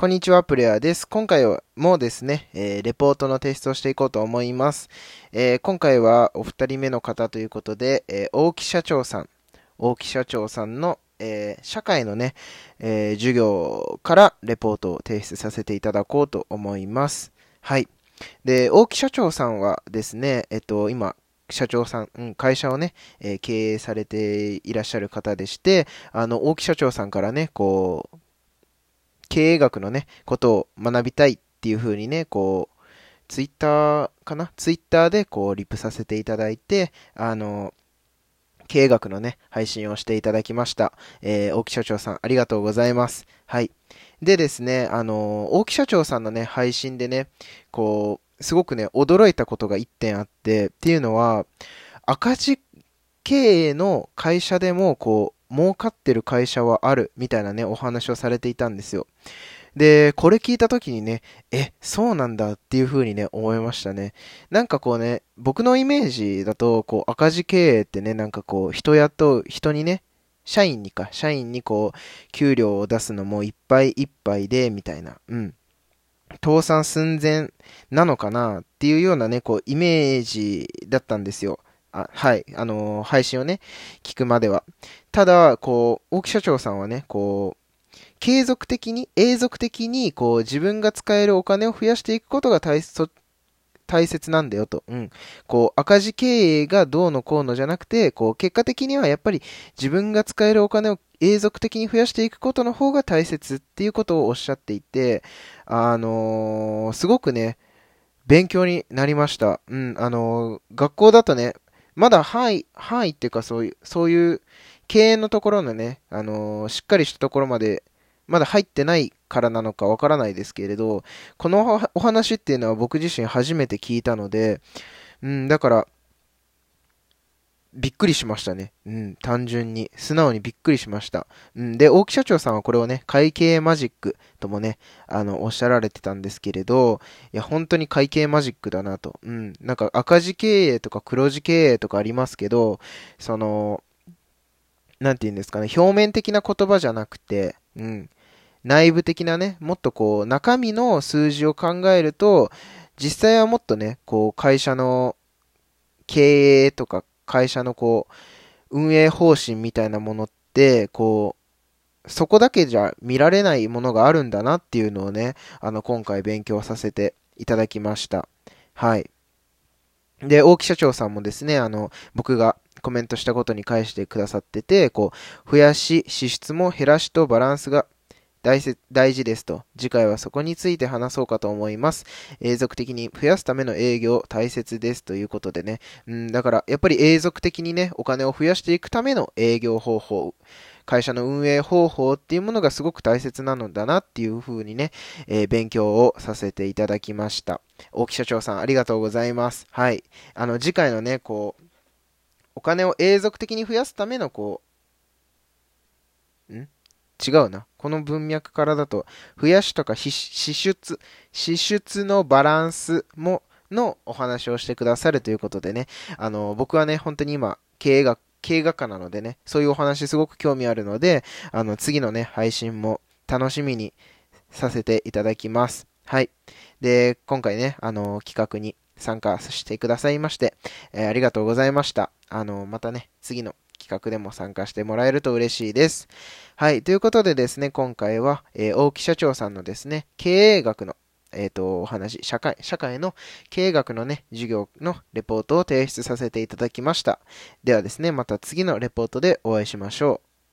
こんにちは、プレイヤーです。今回もですね、えー、レポートの提出をしていこうと思います。えー、今回はお二人目の方ということで、えー、大木社長さん、大木社長さんの、え社会のね、え授業からレポートを提出させていただこうと思います。はい。で、大木社長さんはですね、えっと、今、社長さん、うん、会社をね、え経営されていらっしゃる方でして、あの、大木社長さんからね、こう、経営学のね、ことを学びたいっていう風にね、こう、ツイッターかな？ツイッターでこう、リプさせていただいて、あの、経営学のね、配信をしていただきました。えー、大木社長さん、ありがとうございます。はい。でですね、あの、大木社長さんのね、配信でね、こう、すごくね、驚いたことが1点あって、っていうのは、赤字経営の会社でも、こう、儲かってる会社はあるみたいなね、お話をされていたんですよ。で、これ聞いた時にね、え、そうなんだっていう風にね、思いましたね。なんかこうね、僕のイメージだと、こう、赤字経営ってね、なんかこう、人雇う、人にね、社員にか、社員にこう、給料を出すのもいっぱいいっぱいで、みたいな、うん。倒産寸前なのかなっていうようなね、こう、イメージだったんですよ。あはい、あのー、配信をね、聞くまでは。ただ、こう、大木社長さんはね、こう、継続的に、永続的に、こう、自分が使えるお金を増やしていくことが大大切なんだよと。うん。こう、赤字経営がどうのこうのじゃなくて、こう、結果的にはやっぱり自分が使えるお金を永続的に増やしていくことの方が大切っていうことをおっしゃっていて、あのー、すごくね、勉強になりました。うん、あのー、学校だとね、まだ範囲、範囲っていうかそういう、そういう経営のところのね、あのー、しっかりしたところまで、まだ入ってないからなのかわからないですけれど、このお話っていうのは僕自身初めて聞いたので、うん、だから、びっくりしましたね。うん、単純に。素直にびっくりしました。うん、で、大木社長さんはこれをね、会計マジックともね、あの、おっしゃられてたんですけれど、いや、本当に会計マジックだなと。うん、なんか赤字経営とか黒字経営とかありますけど、その、なんて言うんですかね、表面的な言葉じゃなくて、うん、内部的なね、もっとこう、中身の数字を考えると、実際はもっとね、こう、会社の経営とか会社のこう、運営方針みたいなものって、こう、そこだけじゃ見られないものがあるんだなっていうのをね、あの、今回勉強させていただきました。はい。で、大木社長さんもですね、あの、僕がコメントしたことに返してくださってて、こう、増やし、支出も減らしとバランスが大大事ですと。次回はそこについて話そうかと思います。永続的に増やすための営業大切ですということでね。うん、だからやっぱり永続的にね、お金を増やしていくための営業方法、会社の運営方法っていうものがすごく大切なのだなっていうふうにね、えー、勉強をさせていただきました。大木社長さんありがとうございます。はい。あの、次回のね、こう、お金を永続的に増やすためのこう、ん？違うな。この文脈からだと、増やしとか支出、支出のバランスも、のお話をしてくださるということでね、あの、僕はね、本当に今、経営学、経営学科なのでね、そういうお話すごく興味あるので、あの、次のね、配信も楽しみにさせていただきます。はい。で、今回ね、あの、企画に参加してくださいまして、えー、ありがとうございました。あの、またね、次の企画でも参加してもらえると嬉しいです。はい。ということでですね、今回は、えー、大木社長さんのですね、経営学のえっ、ー、と、お話、社会、社会の経営学のね、授業のレポートを提出させていただきました。ではですね、また次のレポートでお会いしましょう。